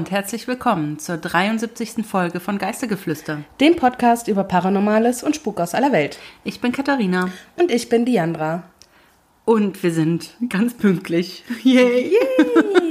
Und herzlich willkommen zur 73. Folge von Geistergeflüster. Dem Podcast über Paranormales und Spuk aus aller Welt. Ich bin Katharina. Und ich bin Diandra. Und wir sind ganz pünktlich. Yay! Yay.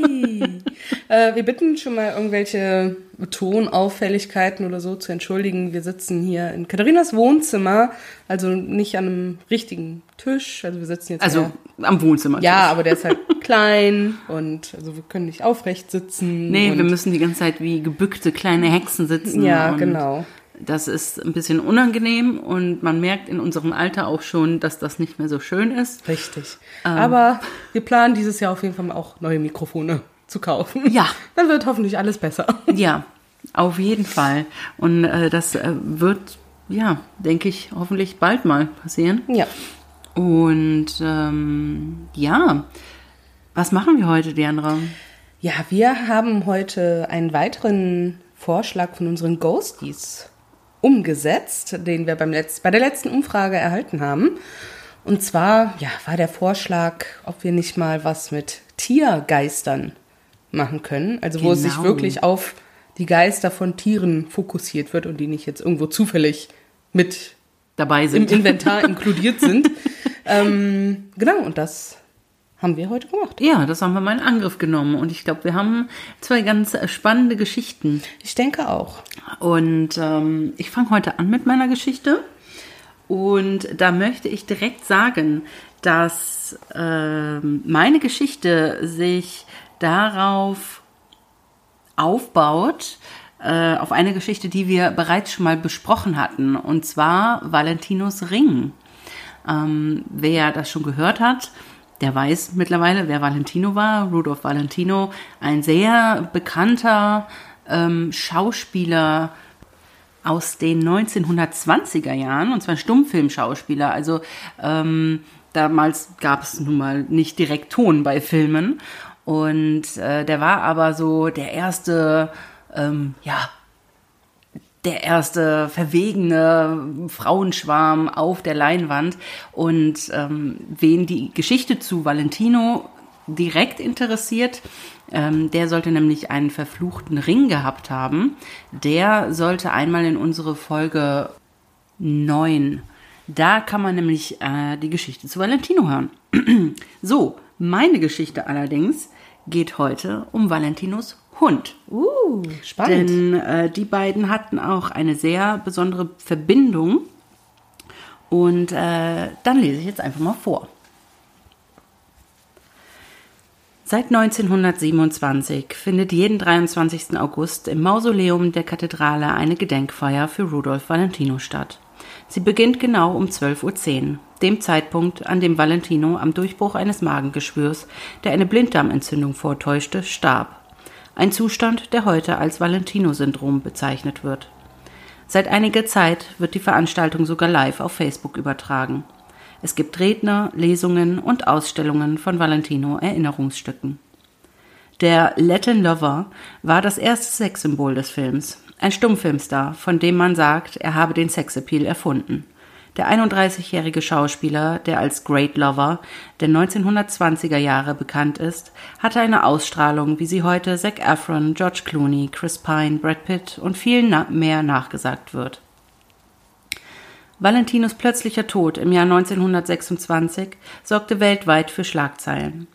Äh, wir bitten schon mal irgendwelche Tonauffälligkeiten oder so zu entschuldigen. Wir sitzen hier in Katharinas Wohnzimmer, also nicht an einem richtigen Tisch. Also wir sitzen jetzt Also am Wohnzimmer. ja, aber der ist halt klein und also wir können nicht aufrecht sitzen. Nee, wir müssen die ganze Zeit wie gebückte kleine Hexen sitzen. Ja, genau. Das ist ein bisschen unangenehm und man merkt in unserem Alter auch schon, dass das nicht mehr so schön ist. Richtig. Ähm. Aber wir planen dieses Jahr auf jeden Fall auch neue Mikrofone zu kaufen. Ja. Dann wird hoffentlich alles besser. Ja, auf jeden Fall. Und äh, das äh, wird, ja, denke ich, hoffentlich bald mal passieren. Ja. Und ähm, ja, was machen wir heute, Diandra? Ja, wir haben heute einen weiteren Vorschlag von unseren Ghosties umgesetzt, den wir beim Letz bei der letzten Umfrage erhalten haben. Und zwar, ja, war der Vorschlag, ob wir nicht mal was mit Tiergeistern machen können. Also wo es sich Genau. wirklich auf die Geister von Tieren fokussiert wird und die nicht jetzt irgendwo zufällig mit Dabei im sind. Inventar inkludiert sind. ähm, genau, und das haben wir heute gemacht. ja, das haben wir mal in Angriff genommen. Und ich glaube, wir haben zwei ganz spannende Geschichten. Ich denke auch. Und ähm, ich fange heute an mit meiner Geschichte. Und da möchte ich direkt sagen, dass ähm, meine Geschichte sich darauf aufbaut, äh, auf eine Geschichte, die wir bereits schon mal besprochen hatten, und zwar Valentinos Ring. Ähm, wer das schon gehört hat, der weiß mittlerweile, wer Valentino war. Rudolf Valentino, ein sehr bekannter ähm, Schauspieler aus den 1920er Jahren, und zwar Stummfilmschauspieler. Also ähm, damals gab es nun mal nicht direkt Ton bei Filmen. Und äh, der war aber so der erste, ähm, ja, der erste verwegene Frauenschwarm auf der Leinwand. Und ähm, wen die Geschichte zu Valentino direkt interessiert, ähm, der sollte nämlich einen verfluchten Ring gehabt haben. Der sollte einmal in unsere Folge 9. Da kann man nämlich äh, die Geschichte zu Valentino hören. so, meine Geschichte allerdings geht heute um Valentinos Hund. Uh, spannend. Denn äh, die beiden hatten auch eine sehr besondere Verbindung. Und äh, dann lese ich jetzt einfach mal vor. Seit 1927 findet jeden 23. August im Mausoleum der Kathedrale eine Gedenkfeier für Rudolf Valentino statt. Sie beginnt genau um 12.10 Uhr, dem Zeitpunkt, an dem Valentino am Durchbruch eines Magengeschwürs, der eine Blinddarmentzündung vortäuschte, starb. Ein Zustand, der heute als Valentino-Syndrom bezeichnet wird. Seit einiger Zeit wird die Veranstaltung sogar live auf Facebook übertragen. Es gibt Redner, Lesungen und Ausstellungen von Valentino-Erinnerungsstücken. Der Latin Lover war das erste Sexsymbol des Films. Ein Stummfilmstar, von dem man sagt, er habe den Sexappeal erfunden. Der 31-jährige Schauspieler, der als Great Lover der 1920er Jahre bekannt ist, hatte eine Ausstrahlung, wie sie heute Zac Efron, George Clooney, Chris Pine, Brad Pitt und vielen mehr nachgesagt wird. Valentinos plötzlicher Tod im Jahr 1926 sorgte weltweit für Schlagzeilen.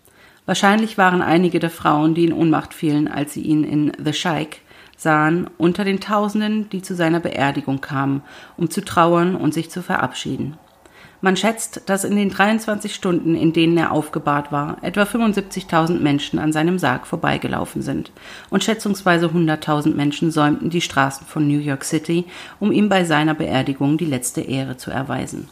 Wahrscheinlich waren einige der Frauen, die in Ohnmacht fielen, als sie ihn in The Sheik sahen, unter den Tausenden, die zu seiner Beerdigung kamen, um zu trauern und sich zu verabschieden. Man schätzt, dass in den 23 Stunden, in denen er aufgebahrt war, etwa 75.000 Menschen an seinem Sarg vorbeigelaufen sind und schätzungsweise 100.000 Menschen säumten die Straßen von New York City, um ihm bei seiner Beerdigung die letzte Ehre zu erweisen.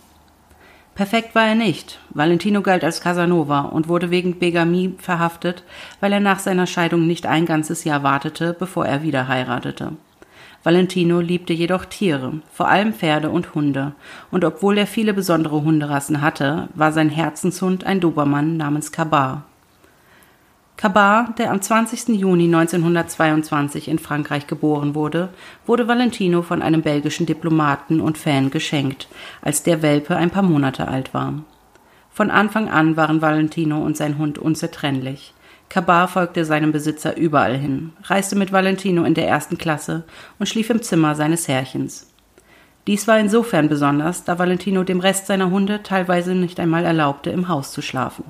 Perfekt war er nicht. Valentino galt als Casanova und wurde wegen Begamie verhaftet, weil er nach seiner Scheidung nicht ein ganzes Jahr wartete, bevor er wieder heiratete. Valentino liebte jedoch Tiere, vor allem Pferde und Hunde, und obwohl er viele besondere Hunderassen hatte, war sein Herzenshund ein Dobermann namens Kabar. Kabar, der am 20. Juni 1922 in Frankreich geboren wurde, wurde Valentino von einem belgischen Diplomaten und Fan geschenkt, als der Welpe ein paar Monate alt war. Von Anfang an waren Valentino und sein Hund unzertrennlich. Kabar folgte seinem Besitzer überall hin, reiste mit Valentino in der ersten Klasse und schlief im Zimmer seines Herrchens. Dies war insofern besonders, da Valentino dem Rest seiner Hunde teilweise nicht einmal erlaubte, im Haus zu schlafen.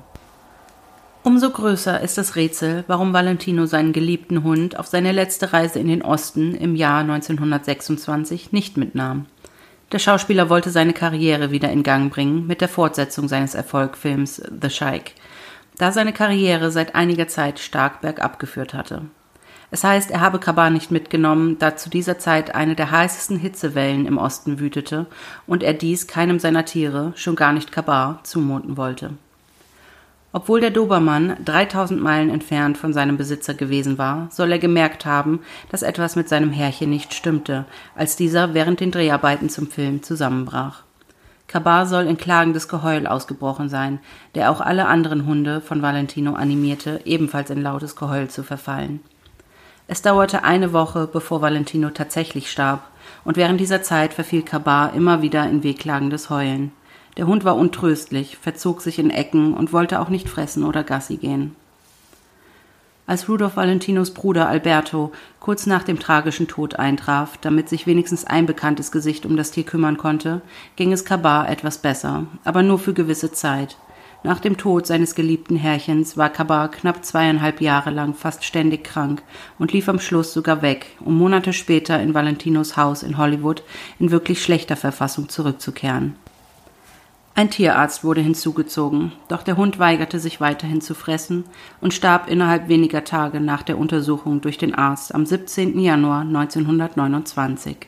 Umso größer ist das Rätsel, warum Valentino seinen geliebten Hund auf seine letzte Reise in den Osten im Jahr 1926 nicht mitnahm. Der Schauspieler wollte seine Karriere wieder in Gang bringen mit der Fortsetzung seines Erfolgfilms The Sheik, da seine Karriere seit einiger Zeit stark bergab geführt hatte. Es heißt, er habe Kabar nicht mitgenommen, da zu dieser Zeit eine der heißesten Hitzewellen im Osten wütete und er dies keinem seiner Tiere, schon gar nicht Kabar, zumuten wollte. Obwohl der Dobermann 3000 Meilen entfernt von seinem Besitzer gewesen war, soll er gemerkt haben, dass etwas mit seinem Herrchen nicht stimmte, als dieser während den Dreharbeiten zum Film zusammenbrach. Kabar soll in klagendes Geheul ausgebrochen sein, der auch alle anderen Hunde von Valentino animierte, ebenfalls in lautes Geheul zu verfallen. Es dauerte eine Woche, bevor Valentino tatsächlich starb, und während dieser Zeit verfiel Kabar immer wieder in wehklagendes Heulen. Der Hund war untröstlich, verzog sich in Ecken und wollte auch nicht fressen oder Gassi gehen. Als Rudolf Valentinos Bruder Alberto kurz nach dem tragischen Tod eintraf, damit sich wenigstens ein bekanntes Gesicht um das Tier kümmern konnte, ging es Kabar etwas besser, aber nur für gewisse Zeit. Nach dem Tod seines geliebten Herrchens war Kabar knapp zweieinhalb Jahre lang fast ständig krank und lief am Schluss sogar weg, um Monate später in Valentinos Haus in Hollywood in wirklich schlechter Verfassung zurückzukehren. Ein Tierarzt wurde hinzugezogen, doch der Hund weigerte sich weiterhin zu fressen und starb innerhalb weniger Tage nach der Untersuchung durch den Arzt am 17. Januar 1929.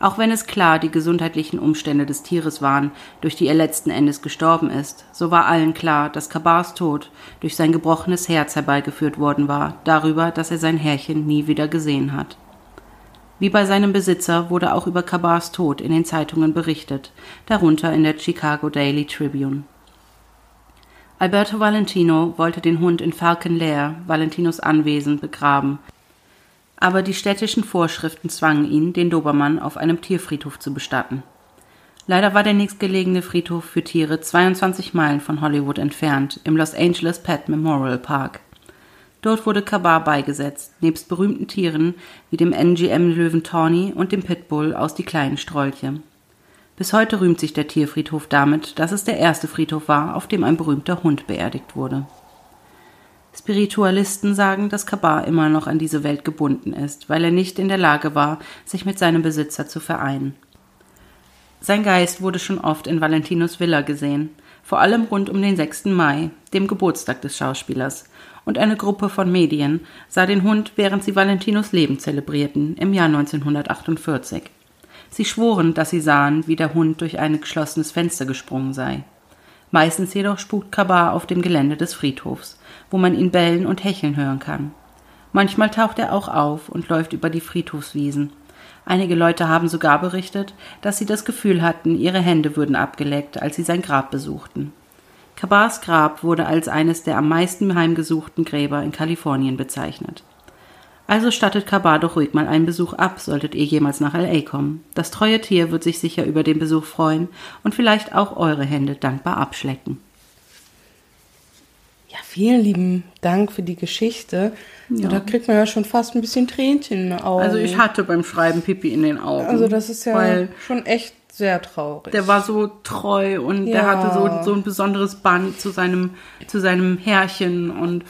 Auch wenn es klar die gesundheitlichen Umstände des Tieres waren, durch die er letzten Endes gestorben ist, so war allen klar, dass Kabars Tod durch sein gebrochenes Herz herbeigeführt worden war, darüber, dass er sein Herrchen nie wieder gesehen hat. Wie bei seinem Besitzer wurde auch über Kabars Tod in den Zeitungen berichtet, darunter in der Chicago Daily Tribune. Alberto Valentino wollte den Hund in Falcon Lair, Valentinos Anwesen, begraben, aber die städtischen Vorschriften zwangen ihn, den Dobermann auf einem Tierfriedhof zu bestatten. Leider war der nächstgelegene Friedhof für Tiere 22 Meilen von Hollywood entfernt, im Los Angeles Pet Memorial Park. Dort wurde Kabar beigesetzt, nebst berühmten Tieren wie dem NGM-Löwen Tawny und dem Pitbull aus Die kleinen Strolche. Bis heute rühmt sich der Tierfriedhof damit, dass es der erste Friedhof war, auf dem ein berühmter Hund beerdigt wurde. Spiritualisten sagen, dass Kabar immer noch an diese Welt gebunden ist, weil er nicht in der Lage war, sich mit seinem Besitzer zu vereinen. Sein Geist wurde schon oft in Valentinos Villa gesehen, vor allem rund um den 6. Mai, dem Geburtstag des Schauspielers, und eine Gruppe von Medien sah den Hund, während sie Valentinos Leben zelebrierten, im Jahr 1948. Sie schworen, dass sie sahen, wie der Hund durch ein geschlossenes Fenster gesprungen sei. Meistens jedoch spukt Kabar auf dem Gelände des Friedhofs, wo man ihn bellen und hecheln hören kann. Manchmal taucht er auch auf und läuft über die Friedhofswiesen. Einige Leute haben sogar berichtet, dass sie das Gefühl hatten, ihre Hände würden abgeleckt, als sie sein Grab besuchten. Kabars Grab wurde als eines der am meisten heimgesuchten Gräber in Kalifornien bezeichnet. Also stattet Kabar doch ruhig mal einen Besuch ab, solltet ihr jemals nach LA kommen. Das treue Tier wird sich sicher über den Besuch freuen und vielleicht auch eure Hände dankbar abschlecken. Ja, vielen lieben Dank für die Geschichte. Ja. Da kriegt man ja schon fast ein bisschen Tränchen in den Augen. Also ich hatte beim Schreiben Pipi in den Augen. Also das ist ja schon echt sehr traurig. Der war so treu und ja. der hatte so, so ein besonderes Band zu seinem, zu seinem Herrchen und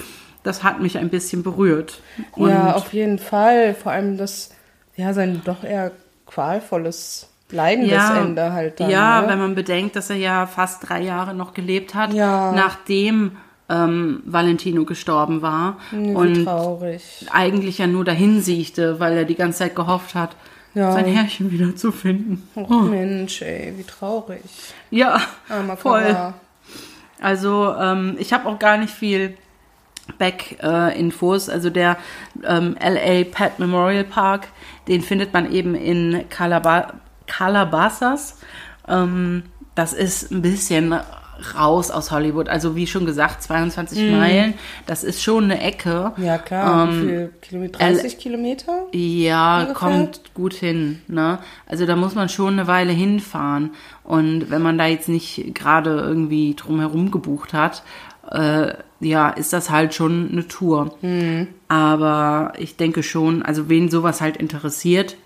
das hat mich ein bisschen berührt. Und ja, auf jeden Fall. Vor allem das, ja, sein doch eher qualvolles leidendes ja, Ende halt. Dann, ja, ne? wenn man bedenkt, dass er ja fast drei Jahre noch gelebt hat, ja. nachdem ähm, Valentino gestorben war. Wie und traurig. eigentlich ja nur dahin siechte, weil er die ganze Zeit gehofft hat, ja. sein Herrchen wieder zu finden. Oh, oh. Mensch, ey, wie traurig. Ja, Armer voll. Kara. Also ähm, ich habe auch gar nicht viel Back-Infos. Äh, also der ähm, LA Pet Memorial Park, den findet man eben in Calab Calabasas. Ähm, das ist ein bisschen raus aus Hollywood. Also wie schon gesagt, 22 mm. Meilen, das ist schon eine Ecke. Ja klar, ähm, wie viel Kilometer? 30 Kilometer? Ja, ungefähr? kommt gut hin. Ne? Also da muss man schon eine Weile hinfahren. Und wenn man da jetzt nicht gerade irgendwie drumherum gebucht hat, äh, ja, ist das halt schon eine Tour. Aber ich denke schon, also wen sowas halt interessiert,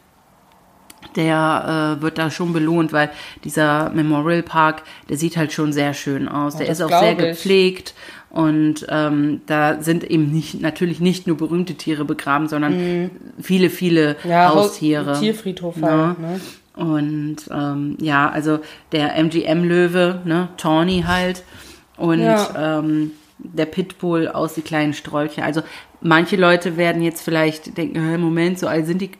der äh, wird da schon belohnt, weil dieser Memorial Park, der sieht halt schon sehr schön aus. Der das ist auch sehr ich. gepflegt und ähm, da sind eben nicht natürlich nicht nur berühmte Tiere begraben, sondern viele, viele Haustiere. Tierfriedhof Ja. halt, ne? Und ähm, ja, also der MGM-Löwe, ne, Tawny halt. Und Ja. ähm, der Pitbull aus die kleinen Strolche. Also manche Leute werden jetzt vielleicht denken, "Hä, Moment, so alt sind die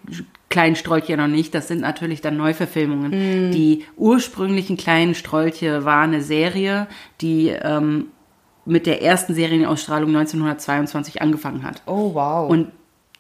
kleinen Strolche noch nicht. Das sind natürlich dann Neuverfilmungen. Mhm. Die ursprünglichen kleinen Strolche war eine Serie, die ähm, mit der ersten Serienausstrahlung 1922 angefangen hat. Oh, wow. Und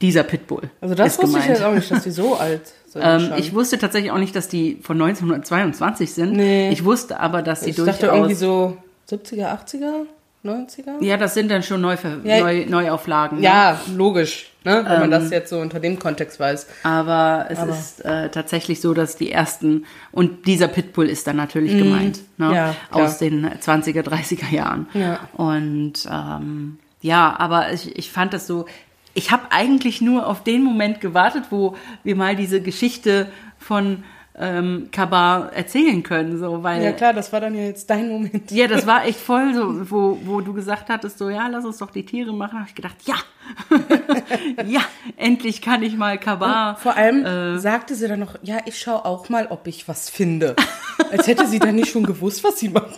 dieser Pitbull. also das wusste ich gemeint. jetzt auch nicht, dass die so alt sind. Ähm, ich wusste tatsächlich auch nicht, dass die von 1922 sind. Nee. Ich wusste aber, dass sie ich durchaus. dachte irgendwie so 70er, 80er, 90er? ja, das sind dann schon Neuver Ja. Neu Neuauflagen. ne? Ja, logisch, ne? wenn man Ähm, das jetzt so unter dem Kontext weiß. Aber es ist äh, tatsächlich so, dass die ersten, und dieser Pitbull ist dann natürlich gemeint, ne? Ja, aus den 20er, 30er Jahren. Ja. Und ähm, ja, aber ich, ich fand das so, ich habe eigentlich nur auf den Moment gewartet, wo wir mal diese Geschichte von ähm, Kabar erzählen können, so, weil Ja klar, das war dann ja jetzt dein Moment. Ja, das war echt voll so, wo, wo du gesagt hattest, so, ja, lass uns doch die Tiere machen. habe ich gedacht, ja, ja, endlich kann ich mal Kabar. Vor allem äh, sagte sie dann noch, ja, ich schaue auch mal, ob ich was finde. Als hätte sie dann nicht schon gewusst, was sie machen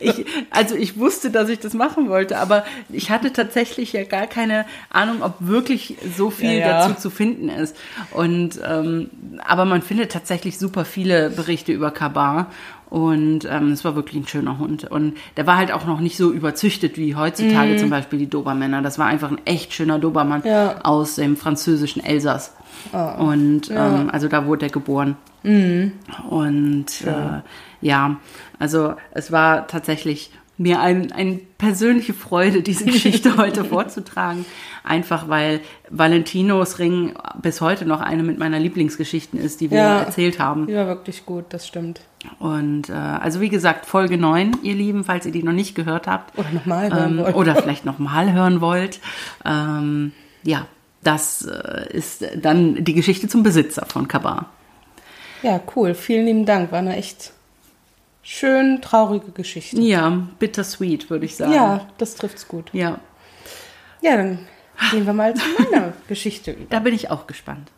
ich, also ich wusste, dass ich das machen wollte, aber ich hatte tatsächlich ja gar keine Ahnung, ob wirklich so viel Ja, ja. dazu zu finden ist. Und ähm, aber man findet tatsächlich super viele Berichte über Kabar. Und ähm, es war wirklich ein schöner Hund. Und der war halt auch noch nicht so überzüchtet wie heutzutage zum Beispiel die Dobermänner. Das war einfach ein echt schöner Dobermann. Ja. aus dem französischen Elsass. Und ähm, also da wurde er geboren. Mhm. Und äh, ja, also es war tatsächlich mir ein, eine persönliche Freude, diese Geschichte heute vorzutragen. Einfach weil Valentinos Ring bis heute noch eine mit meiner Lieblingsgeschichten ist, die wir Ja. erzählt haben. Die war wirklich gut, das stimmt. Und äh, also wie gesagt, Folge 9, ihr Lieben, falls ihr die noch nicht gehört habt. Oder nochmal hören ähm, wollt. Oder vielleicht nochmal hören wollt. Ähm, ja, das äh, ist dann die Geschichte zum Besitzer von Kabar. Ja, cool. Vielen lieben Dank. War eine echt schön traurige Geschichte. Ja, bittersweet, würde ich sagen. Ja, das trifft's gut. Ja, Ja, dann gehen wir mal zu meiner Geschichte über. da bin ich auch gespannt.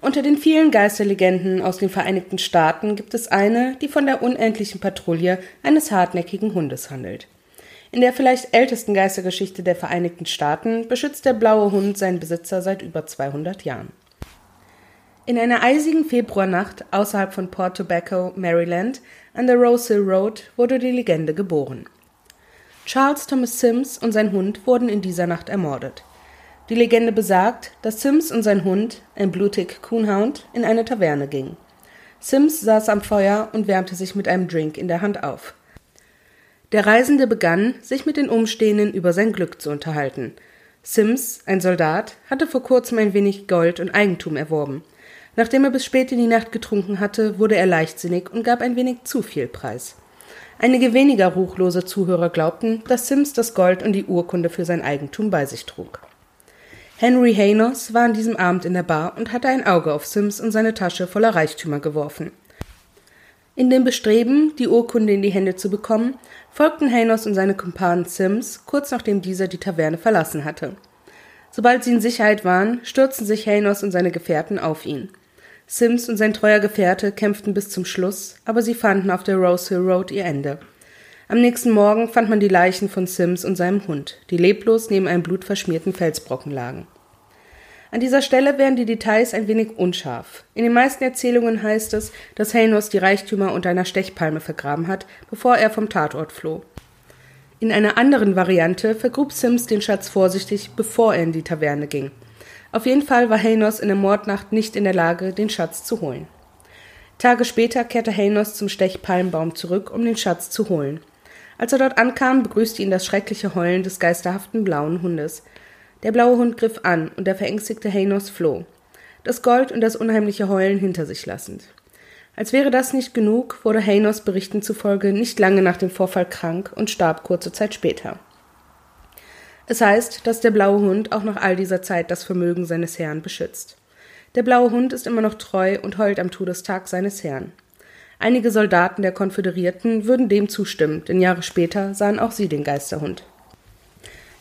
Unter den vielen Geisterlegenden aus den Vereinigten Staaten gibt es eine, die von der unendlichen Patrouille eines hartnäckigen Hundes handelt. In der vielleicht ältesten Geistergeschichte der Vereinigten Staaten beschützt der blaue Hund seinen Besitzer seit über 200 Jahren. In einer eisigen Februarnacht außerhalb von Port Tobacco, Maryland, an der Rose Hill Road, wurde die Legende geboren. Charles Thomas Sims und sein Hund wurden in dieser Nacht ermordet. Die Legende besagt, dass Sims und sein Hund, ein blutig Coonhound, in eine Taverne gingen. Sims saß am Feuer und wärmte sich mit einem Drink in der Hand auf. Der Reisende begann, sich mit den Umstehenden über sein Glück zu unterhalten. Sims, ein Soldat, hatte vor kurzem ein wenig Gold und Eigentum erworben. Nachdem er bis spät in die Nacht getrunken hatte, wurde er leichtsinnig und gab ein wenig zu viel Preis. Einige weniger ruchlose Zuhörer glaubten, dass Sims das Gold und die Urkunde für sein Eigentum bei sich trug. Henry Haynos war an diesem Abend in der Bar und hatte ein Auge auf Sims und seine Tasche voller Reichtümer geworfen. In dem Bestreben, die Urkunde in die Hände zu bekommen, folgten Haynos und seine Kumpanen Sims, kurz nachdem dieser die Taverne verlassen hatte. Sobald sie in Sicherheit waren, stürzten sich Haynos und seine Gefährten auf ihn. Sims und sein treuer Gefährte kämpften bis zum Schluss, aber sie fanden auf der Rose Hill Road ihr Ende. Am nächsten Morgen fand man die Leichen von Sims und seinem Hund, die leblos neben einem blutverschmierten Felsbrocken lagen. An dieser Stelle werden die Details ein wenig unscharf. In den meisten Erzählungen heißt es, dass Haynos die Reichtümer unter einer Stechpalme vergraben hat, bevor er vom Tatort floh. In einer anderen Variante vergrub Sims den Schatz vorsichtig, bevor er in die Taverne ging. Auf jeden Fall war Haynos in der Mordnacht nicht in der Lage, den Schatz zu holen. Tage später kehrte Haynos zum Stechpalmbaum zurück, um den Schatz zu holen. Als er dort ankam, begrüßte ihn das schreckliche Heulen des geisterhaften blauen Hundes. Der blaue Hund griff an und der verängstigte Haynos floh, das Gold und das unheimliche Heulen hinter sich lassend. Als wäre das nicht genug, wurde Haynos Berichten zufolge nicht lange nach dem Vorfall krank und starb kurze Zeit später. Es heißt, dass der blaue Hund auch nach all dieser Zeit das Vermögen seines Herrn beschützt. Der blaue Hund ist immer noch treu und heult am Todestag seines Herrn. Einige Soldaten der Konföderierten würden dem zustimmen, denn Jahre später sahen auch sie den Geisterhund.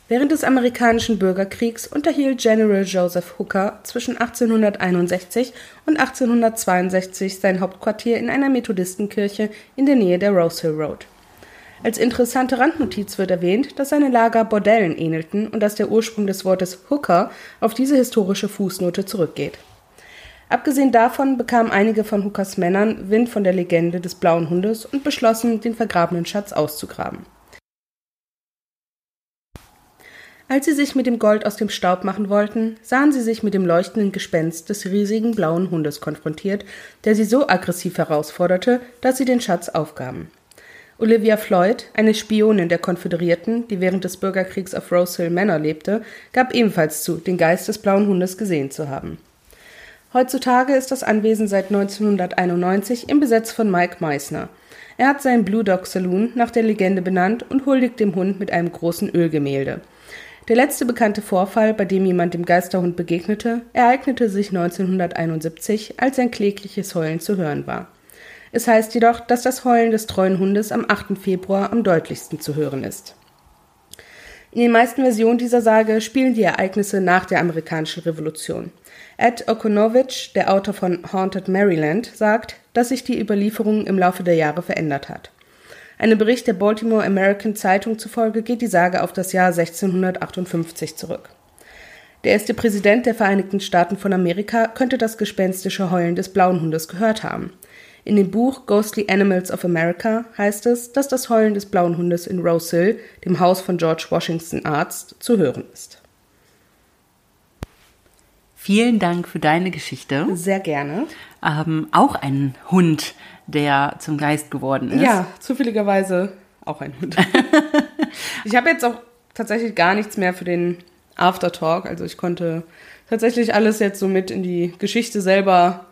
Während des amerikanischen Bürgerkriegs unterhielt General Joseph Hooker zwischen 1861 und 1862 sein Hauptquartier in einer Methodistenkirche in der Nähe der Rose Hill Road. Als interessante Randnotiz wird erwähnt, dass seine Lager Bordellen ähnelten und dass der Ursprung des Wortes Hooker auf diese historische Fußnote zurückgeht. Abgesehen davon bekamen einige von Hookers Männern Wind von der Legende des blauen Hundes und beschlossen, den vergrabenen Schatz auszugraben. Als sie sich mit dem Gold aus dem Staub machen wollten, sahen sie sich mit dem leuchtenden Gespenst des riesigen blauen Hundes konfrontiert, der sie so aggressiv herausforderte, dass sie den Schatz aufgaben. Olivia Floyd, eine Spionin der Konföderierten, die während des Bürgerkriegs auf Rose Hill Manor lebte, gab ebenfalls zu, den Geist des blauen Hundes gesehen zu haben. Heutzutage ist das Anwesen seit 1991 im Besitz von Mike Meissner. Er hat seinen Blue Dog Saloon nach der Legende benannt und huldigt dem Hund mit einem großen Ölgemälde. Der letzte bekannte Vorfall, bei dem jemand dem Geisterhund begegnete, ereignete sich 1971, als ein klägliches Heulen zu hören war. Es heißt jedoch, dass das Heulen des treuen Hundes am 8. Februar am deutlichsten zu hören ist. In den meisten Versionen dieser Sage spielen die Ereignisse nach der amerikanischen Revolution. Ed Okonovich, der Autor von Haunted Maryland, sagt, dass sich die Überlieferung im Laufe der Jahre verändert hat. Einem Bericht der Baltimore American Zeitung zufolge geht die Sage auf das Jahr 1658 zurück. Der erste Präsident der Vereinigten Staaten von Amerika könnte das gespenstische Heulen des blauen Hundes gehört haben. In dem Buch Ghostly Animals of America heißt es, dass das Heulen des blauen Hundes in Rose Hill, dem Haus von George Washington Arzt, zu hören ist. Vielen Dank für deine Geschichte. Sehr gerne. Ähm, auch ein Hund, der zum Geist geworden ist. Ja, zufälligerweise auch ein Hund. ich habe jetzt auch tatsächlich gar nichts mehr für den Aftertalk. Also ich konnte tatsächlich alles jetzt so mit in die Geschichte selber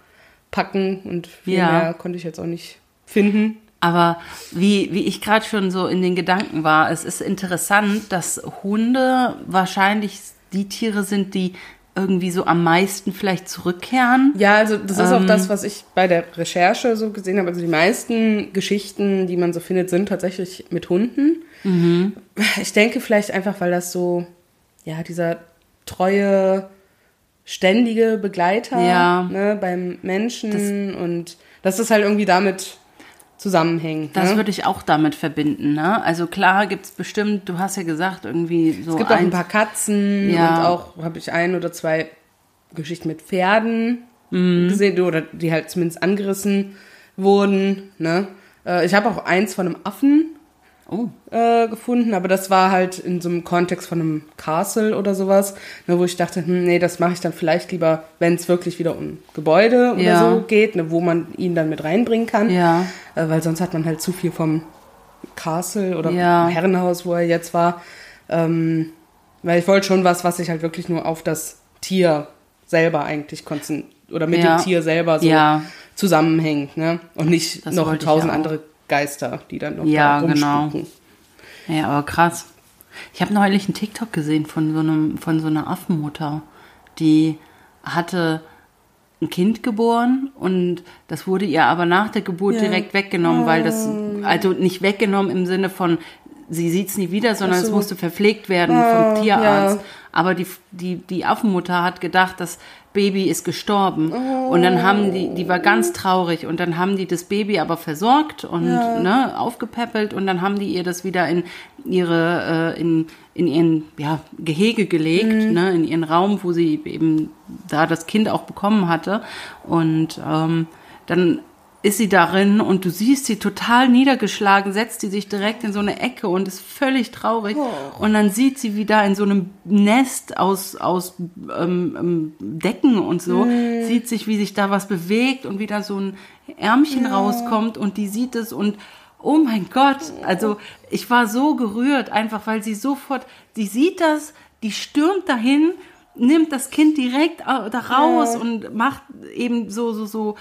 packen und viel ja. mehr konnte ich jetzt auch nicht finden. Aber wie, wie ich gerade schon so in den Gedanken war, es ist interessant, dass Hunde wahrscheinlich die Tiere sind, die irgendwie so am meisten vielleicht zurückkehren. Ja, also das ist ähm, auch das, was ich bei der Recherche so gesehen habe. Also die meisten Geschichten, die man so findet, sind tatsächlich mit Hunden. Mhm. Ich denke vielleicht einfach, weil das so, ja, dieser treue, ständige Begleiter ja. ne, beim Menschen das, und das ist halt irgendwie damit zusammenhängen. Das ne? würde ich auch damit verbinden. Ne? Also klar gibt es bestimmt, du hast ja gesagt, irgendwie so. Es gibt auch ein paar Katzen ja. und auch habe ich ein oder zwei Geschichten mit Pferden mhm. gesehen, oder die halt zumindest angerissen wurden. Ne? Äh, ich habe auch eins von einem Affen oh. äh, gefunden, aber das war halt in so einem Kontext von einem Castle oder sowas, ne, wo ich dachte, hm, nee, das mache ich dann vielleicht lieber, wenn es wirklich wieder um Gebäude oder ja. so geht, ne, wo man ihn dann mit reinbringen kann. Ja. Äh, weil sonst hat man halt zu viel vom Castle oder ja. Herrenhaus, wo er jetzt war. Ähm, weil ich wollte schon was, was sich halt wirklich nur auf das Tier selber eigentlich konzentriert oder mit dem Tier selber so zusammenhängt, ne? Und nicht das noch tausend andere Geister, die dann noch ja, da genau. Ja, aber krass. Ich habe neulich einen TikTok gesehen von so einem von so einer Affenmutter, die hatte ein Kind geboren und das wurde ihr aber nach der Geburt ja. direkt weggenommen, weil das oh. also nicht weggenommen im Sinne von sie sieht's nie wieder, sondern so. es musste verpflegt werden oh, vom Tierarzt. Ja. Aber die, die, die Affenmutter hat gedacht, das Baby ist gestorben. Oh. Und dann haben die, die war ganz traurig und dann haben die das Baby aber versorgt und ja. ne, aufgepäppelt und dann haben die ihr das wieder in ihre, äh, in, in ihren ja, Gehege gelegt, mhm. ne, in ihren Raum, wo sie eben da das Kind auch bekommen hatte. Und ähm, dann ist sie darin und du siehst sie total niedergeschlagen, setzt sie sich direkt in so eine Ecke und ist völlig traurig. Oh. Und dann sieht sie, wie da in so einem Nest aus, aus ähm, ähm Decken und so, mm. sieht sich, wie sich da was bewegt und wie da so ein Ärmchen ja. rauskommt und die sieht es und oh mein Gott, also ich war so gerührt, einfach weil sie sofort, die sieht das, die stürmt dahin nimmt das Kind direkt da raus ja. und macht eben so, so, so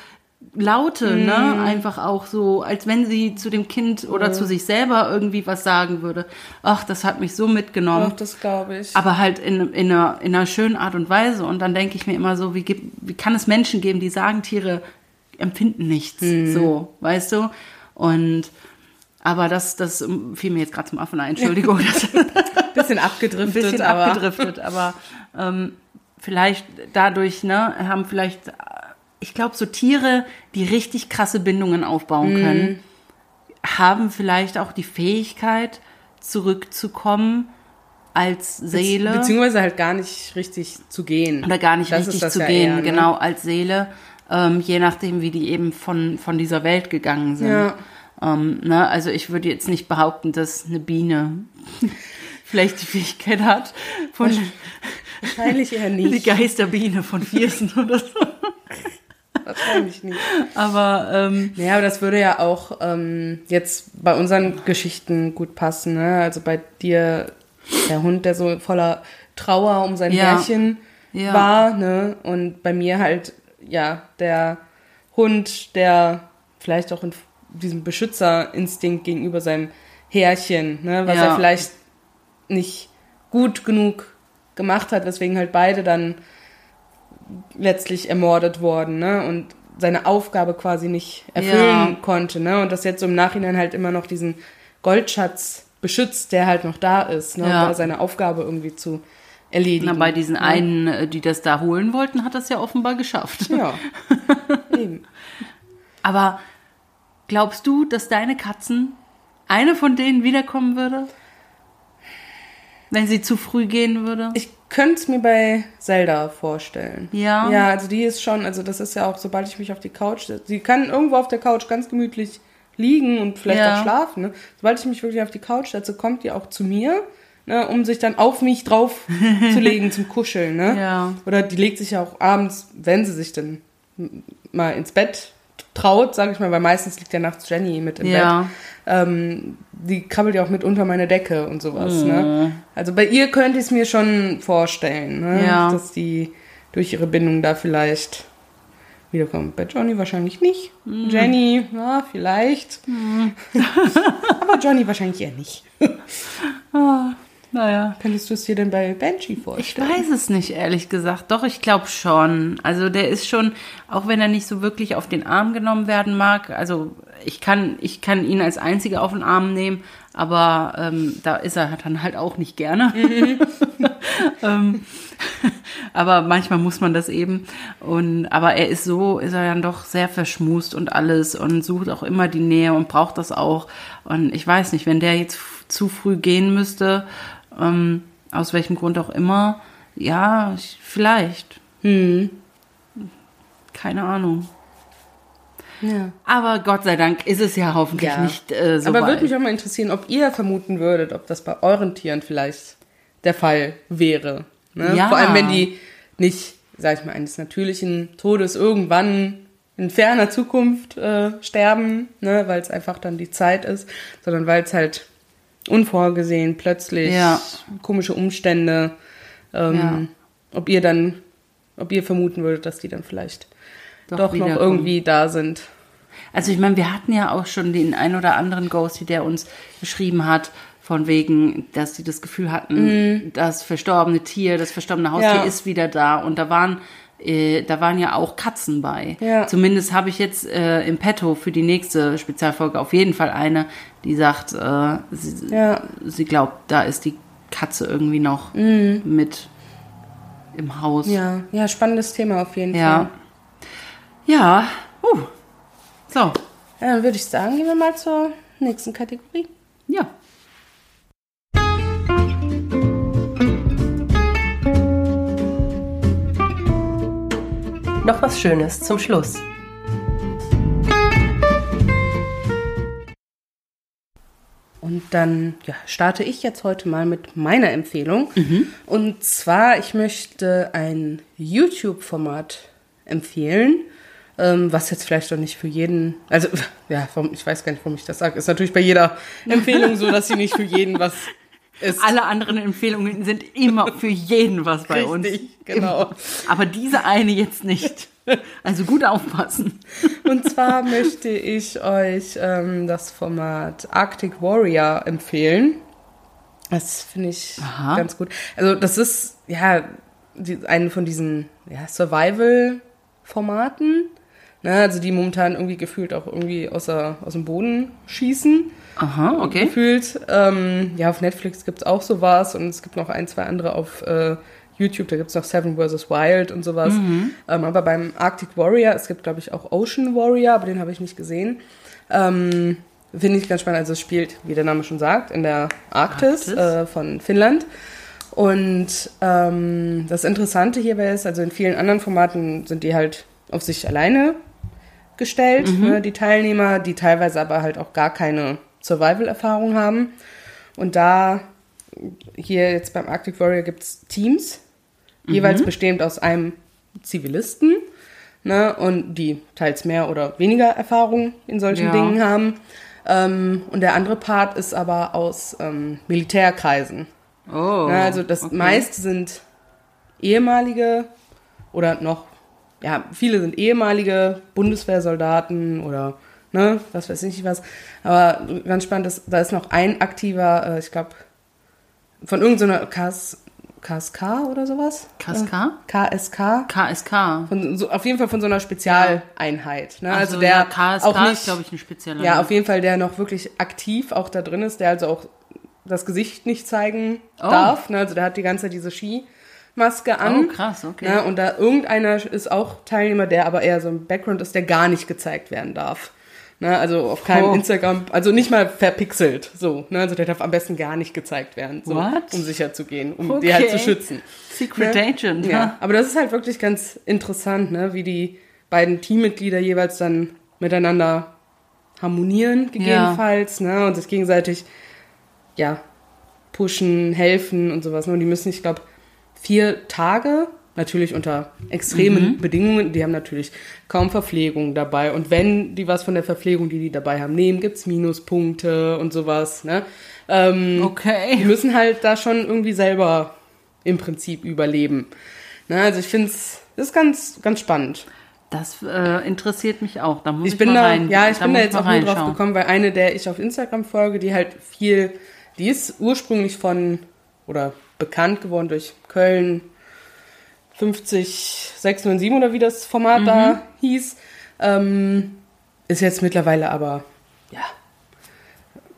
Laute, Mhm. ne? Einfach auch so, als wenn sie zu dem Kind oder zu sich selber irgendwie was sagen würde. Ach, das hat mich so mitgenommen. Doch, das glaube ich. Aber halt in, in, einer, in einer schönen Art und Weise. Und dann denke ich mir immer so, wie, gibt, wie kann es Menschen geben, die sagen, Tiere empfinden nichts, Mhm. so, weißt du? Und aber das, das fiel mir jetzt gerade zum Affen ein, Entschuldigung. Das, bisschen ein abgedriftet, bisschen aber abgedriftet, aber ähm, vielleicht dadurch, ne, haben vielleicht, ich glaube, so Tiere, die richtig krasse Bindungen aufbauen Mhm. können, haben vielleicht auch die Fähigkeit, zurückzukommen als Seele. beziehungsweise halt gar nicht richtig zu gehen. oder gar nicht Das richtig zu ja gehen, eher, ne? genau, als Seele, ähm, je nachdem, wie die eben von, von dieser Welt gegangen sind. Ja. Ähm, ne? Also ich würde jetzt nicht behaupten, dass eine Biene vielleicht die Fähigkeit hat, von Wahrscheinlich eher die nicht. Geisterbiene von Viersen oder so. Wahrscheinlich nicht. Aber ähm, Ja, aber das würde ja auch ähm, jetzt bei unseren Geschichten gut passen. Ne? Also bei dir der Hund, der so voller Trauer um sein Ja. Herrchen Ja. war, ne? Und bei mir halt ja der Hund, der vielleicht auch in diesem Beschützerinstinkt gegenüber seinem Härchen, ne? was Ja. er vielleicht nicht gut genug gemacht hat, weswegen halt beide dann letztlich ermordet worden, ne? Und seine Aufgabe quasi nicht erfüllen Ja. konnte, ne? Und das jetzt so im Nachhinein halt immer noch diesen Goldschatz beschützt, der halt noch da ist, ne? Ja. Um da seine Aufgabe irgendwie zu erledigen. na, bei diesen ne? einen, äh, die das da holen wollten, hat das ja offenbar geschafft. Ja. Eben. Aber glaubst du, dass deine Katzen, eine von denen wiederkommen würde? Wenn sie zu früh gehen würde? Ich könnte es mir bei Zelda vorstellen. Ja? Ja, also die ist schon, also das ist ja auch, sobald ich mich auf die Couch setze, sie kann irgendwo auf der Couch ganz gemütlich liegen und vielleicht Ja. auch schlafen. Ne? Sobald ich mich wirklich auf die Couch setze, kommt die auch zu mir, ne, um sich dann auf mich drauf zu legen zum Kuscheln. Ne? Ja. Oder die legt sich ja auch abends, wenn sie sich dann mal ins Bett traut, sage ich mal, weil meistens liegt ja nachts Jenny mit im Ja. Bett. Ähm, die krabbelt ja auch mit unter meine Decke und sowas. Oh. Ne? Also bei ihr könnte ich es mir schon vorstellen, ne? Ja. dass die durch ihre Bindung da vielleicht wiederkommt. Bei Johnny wahrscheinlich nicht. Mhm. Jenny, ja, vielleicht. Aber Johnny wahrscheinlich eher nicht. Naja. Könntest du es dir denn bei Banshee Ich vorstellen? weiß es nicht, ehrlich gesagt. Doch, ich glaube schon. Also der ist schon, auch wenn er nicht so wirklich auf den Arm genommen werden mag, also ich kann, ich kann ihn als Einzige auf den Arm nehmen, aber ähm, da ist er dann halt auch nicht gerne. ähm, aber manchmal muss man das eben. Und aber er ist so, ist er dann doch sehr verschmust und alles und sucht auch immer die Nähe und braucht das auch. Und ich weiß nicht, wenn der jetzt zu früh gehen müsste, ähm, aus welchem Grund auch immer, ja, ich- vielleicht. Hm. Keine Ahnung. Ja. Aber Gott sei Dank ist es ja hoffentlich Ja. nicht äh, so Aber würde mich auch mal interessieren, ob ihr vermuten würdet, ob das bei euren Tieren vielleicht der Fall wäre. Ne? Ja. Vor allem, wenn die nicht, sag ich mal, eines natürlichen Todes irgendwann in ferner Zukunft äh, sterben, ne? weil es einfach dann die Zeit ist, sondern weil es halt unvorgesehen, plötzlich, Ja. komische Umstände, ähm, ob ihr dann, ob ihr vermuten würdet, dass die dann vielleicht Doch doch, noch irgendwie da sind. Also ich meine, wir hatten ja auch schon den ein oder anderen Ghosty, der uns geschrieben hat, von wegen, dass sie das Gefühl hatten, das verstorbene Tier, das verstorbene Haustier. Ja. ist wieder da. Und da waren, äh, da waren ja auch Katzen bei. Ja. Zumindest habe ich jetzt äh, im Petto für die nächste Spezialfolge auf jeden Fall eine, die sagt, äh, sie, Ja. sie glaubt, da ist die Katze irgendwie noch mit im Haus. Mhm. Ja, ja, spannendes Thema auf jeden Fall. Ja. Ja. Uh. So. Ja, dann würde ich sagen, gehen wir mal zur nächsten Kategorie. Ja. Noch was Schönes zum Schluss. Und dann ja, starte ich jetzt heute mal mit meiner Empfehlung. Und zwar, ich möchte ein YouTube-Format empfehlen, ähm, was jetzt vielleicht auch nicht für jeden, also ja, ich weiß gar nicht, warum ich das sage. Ist natürlich bei jeder Empfehlung so, dass sie nicht für jeden was Ist. Alle anderen Empfehlungen sind immer für jeden was bei uns. Richtig, genau. Immer. Aber diese eine jetzt nicht. Also gut aufpassen. Und zwar möchte ich euch ähm, das Format Arctic Warrior empfehlen. Das finde ich Aha. ganz gut. Also das ist ja die, eine von diesen ja, Survival-Formaten, ne, also die momentan irgendwie gefühlt auch irgendwie aus, der, aus dem Boden schießen. Aha, okay. Gefühlt. Ähm, ja, auf Netflix gibt es auch sowas und es gibt noch ein, zwei andere auf äh, YouTube, da gibt es noch Seven vs. Wild und sowas. Mhm. Ähm, aber beim Arctic Warrior, es gibt, glaube ich, auch Ocean Warrior, aber den habe ich nicht gesehen. Ähm, Finde ich ganz spannend. Also es spielt, wie der Name schon sagt, in der Arktis, Arktis. Äh, von Finnland. Und ähm, das Interessante hierbei ist, also in vielen anderen Formaten sind die halt auf sich alleine gestellt, ne, die Teilnehmer, die teilweise aber halt auch gar keine Survival-Erfahrung haben. Und da, hier jetzt beim Arctic Warrior gibt es Teams, jeweils bestehend aus einem Zivilisten, ne, und die teils mehr oder weniger Erfahrung in solchen Ja. Dingen haben. Ähm, und der andere Part ist aber aus ähm, Militärkreisen. Oh. Ne, also das okay. meiste sind ehemalige oder noch, ja, viele sind ehemalige Bundeswehrsoldaten oder ne, was weiß ich was. Aber ganz spannend ist, da ist noch ein aktiver, äh, ich glaube, von irgendeiner KS, KSK oder sowas? KSK? Äh, KSK. KSK. Von, so, auf jeden Fall von so einer Spezialeinheit. Ne? Also, Also, der ja, KSK auch nicht, ist, glaube ich, ein spezieller. ja, auf jeden Fall, der noch wirklich aktiv auch da drin ist, der also auch das Gesicht nicht zeigen Oh. darf. Ne? Also der hat die ganze Zeit diese Skimaske an. Oh, krass, okay. Ne? Und da irgendeiner ist auch Teilnehmer, der aber eher so ein Background ist, der gar nicht gezeigt werden darf. Ne? Also auf keinem Oh. Instagram, also nicht mal verpixelt. So, ne? Also der darf am besten gar nicht gezeigt werden, so, What? um sicher zu gehen, um die halt zu Okay. schützen. Secret Ne? Agent, Ja, ja. aber das ist halt wirklich ganz interessant, ne? wie die beiden Teammitglieder jeweils dann miteinander harmonieren, gegebenenfalls, ne? und sich gegenseitig, ja, pushen, helfen und sowas. Ne? Und die müssen, ich glaube, vier Tage, natürlich unter extremen Bedingungen, die haben natürlich kaum Verpflegung dabei. Und wenn die was von der Verpflegung, die die dabei haben, nehmen, gibt's Minuspunkte und sowas. Ne? Ähm, die Okay. müssen halt da schon irgendwie selber im Prinzip überleben. Ne, also ich finde es, ist ganz, ganz spannend. Das äh, interessiert mich auch. Da muss ich, Ich bin mal da, rein. ja, ich bin muss da jetzt auch nur drauf gekommen, weil eine, der ich auf Instagram folge, die halt viel, die ist ursprünglich von, oder bekannt geworden durch Köln 50, 607 oder wie das Format Mhm. da hieß, ähm, ist jetzt mittlerweile aber, ja,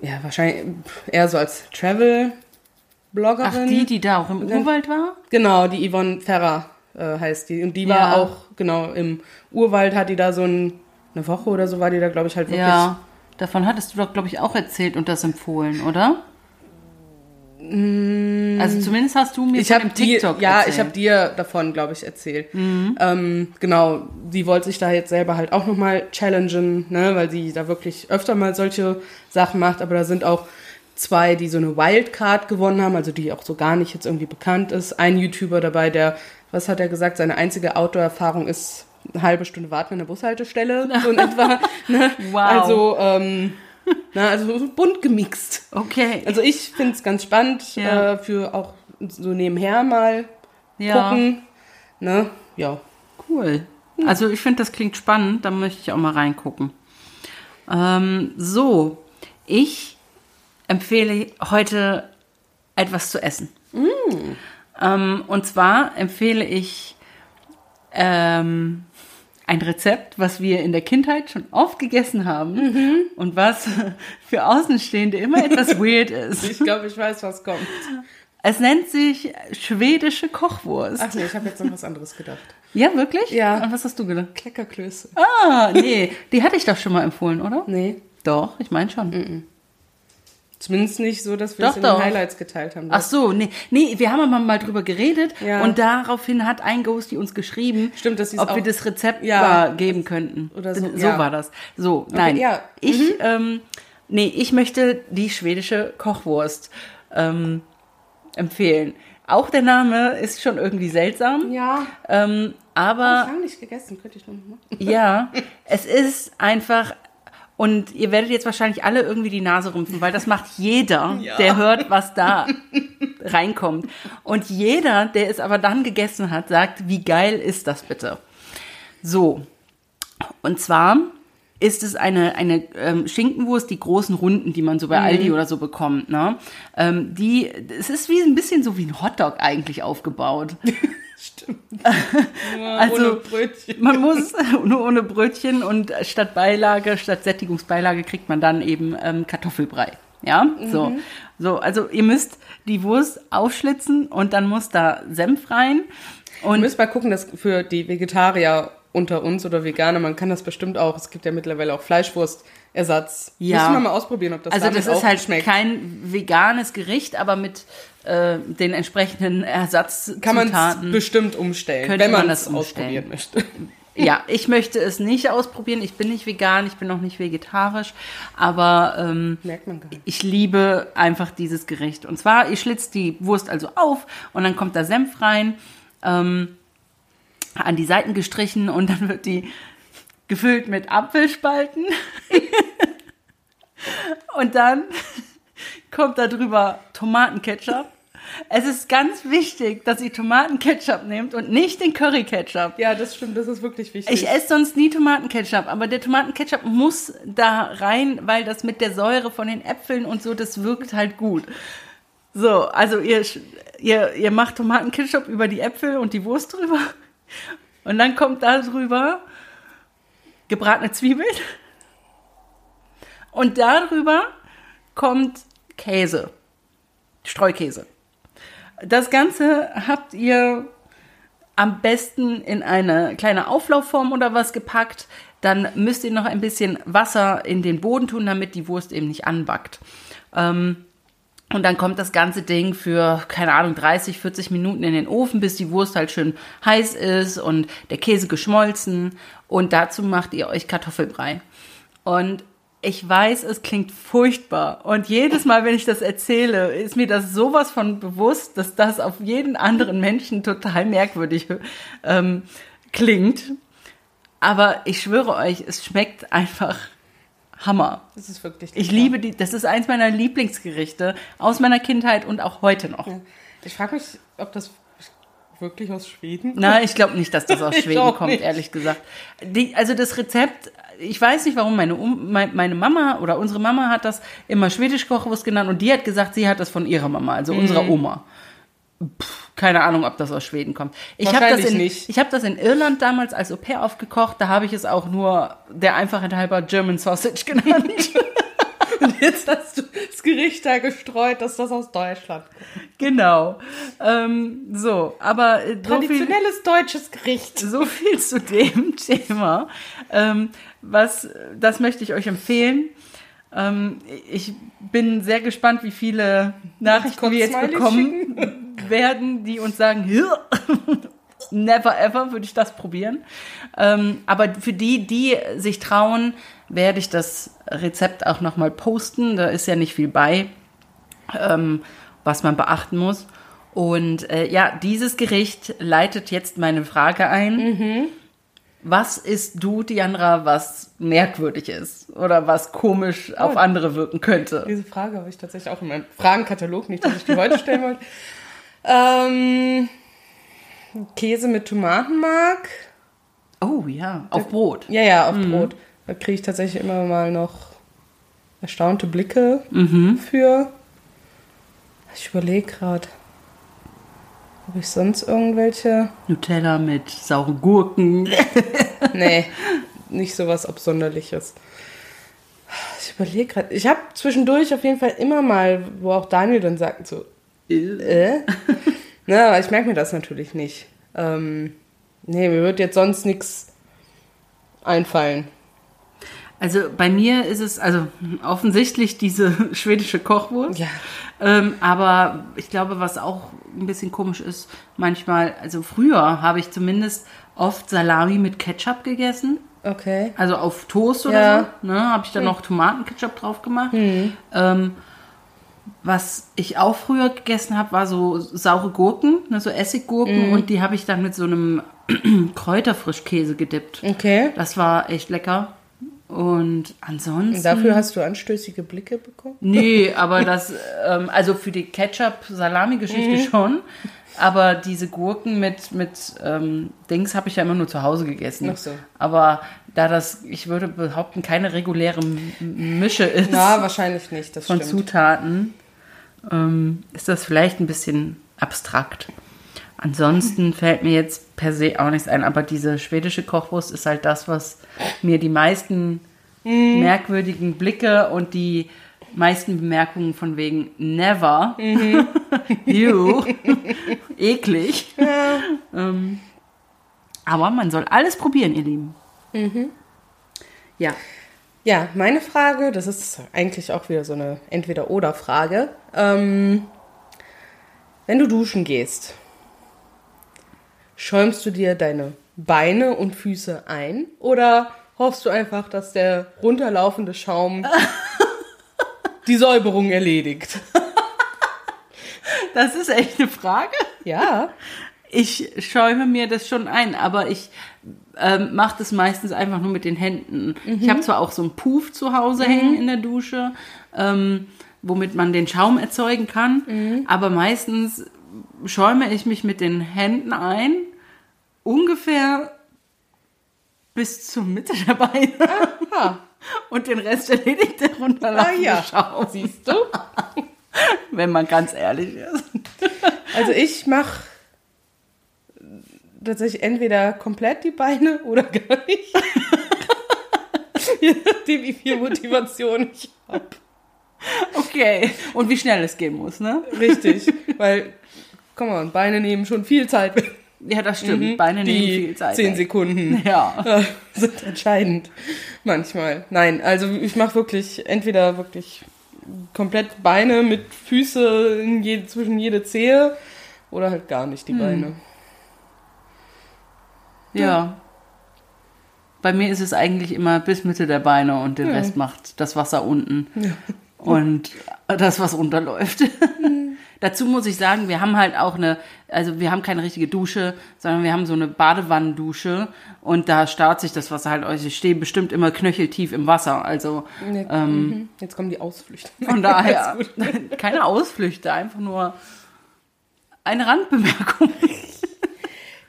ja, wahrscheinlich eher so als Travel-Bloggerin. Ach, die, die da auch im Urwald war? Genau, die Yvonne Ferrer äh, heißt die. Und die war Ja. auch, genau, im Urwald hat die da so ein, eine Woche oder so war die da, glaube ich, halt wirklich. Ja. Davon hattest du doch, glaube ich, auch erzählt und das empfohlen, oder? Also zumindest hast du mir Mm. Ich von habe dem dir, TikTok ja, erzählt. ich habe dir davon, glaube ich, erzählt. Ähm, genau, sie wollte sich da jetzt selber halt auch nochmal challengen, ne, weil sie da wirklich öfter mal solche Sachen macht, aber da sind auch zwei, die so eine Wildcard gewonnen haben, also die auch so gar nicht jetzt irgendwie bekannt ist. Ein YouTuber dabei, der, was hat er gesagt, seine einzige Outdoor-Erfahrung ist eine halbe Stunde warten an der Bushaltestelle, so in etwa. Ne? Wow. Also, ähm, na, also so bunt gemixt. Okay. Also ich finde es ganz spannend, Ja. äh, für auch so nebenher mal ja, gucken. Ne? Ja. cool. Also ich finde, das klingt spannend. Da möchte ich auch mal reingucken. Ähm, so, ich empfehle heute etwas zu essen. Ähm, und zwar empfehle ich ähm, ein Rezept, was wir in der Kindheit schon oft gegessen haben und was für Außenstehende immer etwas weird ist. Ich glaube, ich weiß, was kommt. Es nennt sich schwedische Kochwurst. Ach nee, ich habe jetzt noch was anderes gedacht. Ja, wirklich? Ja. Und was hast du gedacht? Kleckerklöße. Ah, nee, die hatte ich doch schon mal empfohlen, oder? Nee. Doch, ich meine schon. Zumindest nicht so, dass wir Doch, es in doch. den Highlights geteilt haben. Ach so, nee, nee, wir haben aber mal drüber geredet Ja. und daraufhin hat ein Ghosty uns geschrieben, Stimmt, dass ob auch- wir das Rezept Ja. geben könnten. Oder so, So ja. war das. So, nein. ja. Mhm. Ich, ähm, nee, ich möchte die schwedische Kochwurst ähm, empfehlen. Auch der Name ist schon irgendwie seltsam. Ja. Ähm, aber Ich habe nicht gegessen, könnte ich noch mal machen. Ja, es ist einfach Und ihr werdet jetzt wahrscheinlich alle irgendwie die Nase rümpfen, weil das macht jeder, ja. der hört, was da reinkommt. Und jeder, der es aber dann gegessen hat, sagt, wie geil ist das bitte? So. Und zwar ist es eine, eine ähm, Schinkenwurst, die großen Runden, die man so bei mhm. Aldi oder so bekommt. Ne? Ähm, die, es ist wie ein bisschen so wie ein Hotdog eigentlich aufgebaut. Stimmt. also, ohne Brötchen. Man muss nur ohne Brötchen und statt Beilage, statt Sättigungsbeilage kriegt man dann eben ähm, Kartoffelbrei. Ja, mhm. so. So, also ihr müsst die Wurst aufschlitzen und dann muss da Senf rein. Und ihr müsst mal gucken, dass für die Vegetarier unter uns oder Veganer, man kann das bestimmt auch. Es gibt ja mittlerweile auch Fleischwurstersatz. Ja. Müssen wir mal ausprobieren, ob das Also das ist halt schmeckt. kein veganes Gericht, aber mit äh, den entsprechenden Ersatzzutaten. Kann man bestimmt umstellen, wenn man, man das ausprobieren möchte. Ja, ich möchte es nicht ausprobieren. Ich bin nicht vegan, ich bin auch nicht vegetarisch, aber ähm, Merkt man gar nicht. ich liebe einfach dieses Gericht. Und zwar, ich schlitze die Wurst also auf und dann kommt da Senf rein. Ähm, an die Seiten gestrichen und dann wird die gefüllt mit Apfelspalten. und dann kommt da drüber Tomatenketchup. Es ist ganz wichtig, dass ihr Tomatenketchup nehmt und nicht den Curryketchup. Ja, das stimmt, das ist wirklich wichtig. Ich esse sonst nie Tomatenketchup, aber der Tomatenketchup muss da rein, weil das mit der Säure von den Äpfeln und so, das wirkt halt gut. So, also ihr, ihr, ihr macht Tomatenketchup über die Äpfel und die Wurst drüber und dann kommt da drüber gebratene Zwiebeln. Und darüber kommt Käse, Streukäse. Das Ganze habt ihr am besten in eine kleine Auflaufform oder was gepackt. Dann müsst ihr noch ein bisschen Wasser in den Boden tun, damit die Wurst eben nicht anbackt. Ähm, und dann kommt das ganze Ding für, keine Ahnung, 30, 40 Minuten in den Ofen, bis die Wurst halt schön heiß ist und der Käse geschmolzen. Und dazu macht ihr euch Kartoffelbrei. Und ich weiß, es klingt furchtbar. Und jedes Mal, wenn ich das erzähle, ist mir das sowas von bewusst, dass das auf jeden anderen Menschen total merkwürdig ähm, klingt. Aber ich schwöre euch, es schmeckt einfach Hammer. Das ist wirklich. Ich liebe die. Das ist eins meiner Lieblingsgerichte aus meiner Kindheit und auch heute noch. Ja. Ich frage mich, ob das wirklich aus Schweden kommt. Nein, ich glaube nicht, dass das aus Schweden kommt, nicht. ehrlich gesagt. Die, also das Rezept, ich weiß nicht, warum meine, meine Mama oder unsere Mama hat das immer schwedisch Kochwurst genannt und die hat gesagt, sie hat das von ihrer Mama, also mhm. unserer Oma. Pff, keine Ahnung, ob das aus Schweden kommt. Ich habe das, in, ich hab das in Irland damals als Au pair aufgekocht. Da habe ich es auch nur der Einfachheit halber German Sausage genannt. Und jetzt hast du das Gericht da gestreut, dass das aus Deutschland kommt. Genau. Ähm, so, aber äh, traditionelles so viel, deutsches Gericht. So viel zu dem Thema. Ähm, was, das möchte ich euch empfehlen. Ähm, ich bin sehr gespannt, wie viele Nachrichten wir jetzt bekommen werden, die uns sagen, never ever würde ich das probieren. Ähm, aber für die, die sich trauen, werde ich das Rezept auch nochmal posten. Da ist ja nicht viel bei, ähm, was man beachten muss. Und äh, ja, dieses Gericht leitet jetzt meine Frage ein. Mhm. Was isst du, Diandra, was merkwürdig ist oder was komisch oh, auf andere wirken könnte? Diese Frage habe ich tatsächlich auch in meinem Fragenkatalog, nicht, dass ich die heute stellen wollte. Ähm, Käse mit Tomatenmark. Oh ja, auf Brot. Ja, ja, auf mhm. Brot. Da kriege ich tatsächlich immer mal noch erstaunte Blicke mhm. für. Ich überlege gerade. Habe ich sonst irgendwelche? Nutella mit sauren Gurken. nee, nicht sowas Absonderliches. Ich überlege gerade. Ich habe zwischendurch auf jeden Fall immer mal, wo auch Daniel dann sagt, so, äh? Na, aber ich merke mir das natürlich nicht. Ähm, nee, mir wird jetzt sonst nichts einfallen. Also bei mir ist es also offensichtlich diese schwedische Kochwurst. Ja. Ähm, aber ich glaube, was auch ein bisschen komisch ist, manchmal, also früher habe ich zumindest oft Salami mit Ketchup gegessen. Okay. Also auf Toast oder ja. so. Ne, habe ich dann noch Tomatenketchup drauf gemacht. Mhm. Ähm, was ich auch früher gegessen habe, war so saure Gurken, ne, so Essiggurken mm. und die habe ich dann mit so einem Kräuterfrischkäse gedippt. Okay. Das war echt lecker. Und ansonsten. Und dafür hast du anstößige Blicke bekommen? Nee, aber das, ähm, also für die Ketchup-Salami-Geschichte schon. Aber diese Gurken mit, mit ähm, Dings habe ich ja immer nur zu Hause gegessen. Ach so. Aber da das, ich würde behaupten, keine reguläre Mische ist Na, wahrscheinlich nicht, das von stimmt. Zutaten, ähm, ist das vielleicht ein bisschen abstrakt. Ansonsten fällt mir jetzt per se auch nichts ein, aber diese schwedische Kochwurst ist halt das, was mir die meisten Mhm. merkwürdigen Blicke und die meisten Bemerkungen von wegen never, Mhm. you, eklig. Ähm, aber man soll alles probieren, ihr Lieben. Ja. Ja, meine Frage, das ist eigentlich auch wieder so eine Entweder-Oder-Frage. Ähm, wenn du duschen gehst, schäumst du dir deine Beine und Füße ein oder hoffst du einfach, dass der runterlaufende Schaum die Säuberung erledigt? Das ist echt eine Frage. Ja, Ich schäume mir das schon ein, aber ich ähm, mache das meistens einfach nur mit den Händen. Ich habe zwar auch so einen Puff zu Hause hängen in der Dusche, ähm, womit man den Schaum erzeugen kann, aber meistens schäume ich mich mit den Händen ein, ungefähr bis zur Mitte der Beine. Und den Rest erledigt der runterlaufende Ah ja. Schaum, siehst du? wenn man ganz ehrlich ist. Also ich mache tatsächlich entweder komplett die Beine oder gar nicht. Je nachdem, wie viel Motivation ich habe. Okay. Und wie schnell es gehen muss, ne? Richtig, weil, komm mal, Beine nehmen schon viel Zeit. weg. Ja, das stimmt. Beine nehmen Mhm. Die viel Zeit. zehn weg. Sekunden Ja. äh, sind entscheidend. Manchmal. Nein, also ich mache wirklich entweder wirklich komplett Beine mit Füße in je, zwischen jede Zehe oder halt gar nicht Hm. die Beine. Ja. Bei mir ist es eigentlich immer bis Mitte der Beine und den Ja. Rest macht das Wasser unten. Und das, was runterläuft. Mhm. Dazu muss ich sagen, wir haben halt auch eine, also wir haben keine richtige Dusche, sondern wir haben so eine Badewannendusche und da staut sich das Wasser halt aus. Ich stehe bestimmt immer knöcheltief im Wasser. Also Ne, mhm. Jetzt kommen die Ausflüchte. von daher keine Ausflüchte, einfach nur eine Randbemerkung.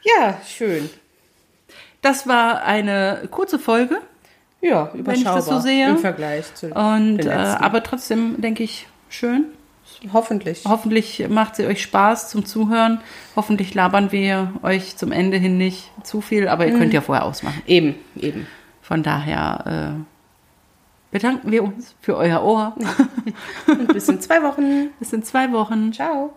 Ja, schön. Das war eine kurze Folge. Ja, ich überschaubar das so sehe. im Vergleich zu Und den äh, aber trotzdem denke ich schön. Hoffentlich. Hoffentlich macht sie euch Spaß zum Zuhören. Hoffentlich labern wir euch zum Ende hin nicht zu viel, aber ihr könnt ja vorher ausmachen. Eben, eben. Von daher äh, bedanken wir uns für euer Ohr. Bis in zwei Wochen. Bis in zwei Wochen. Ciao.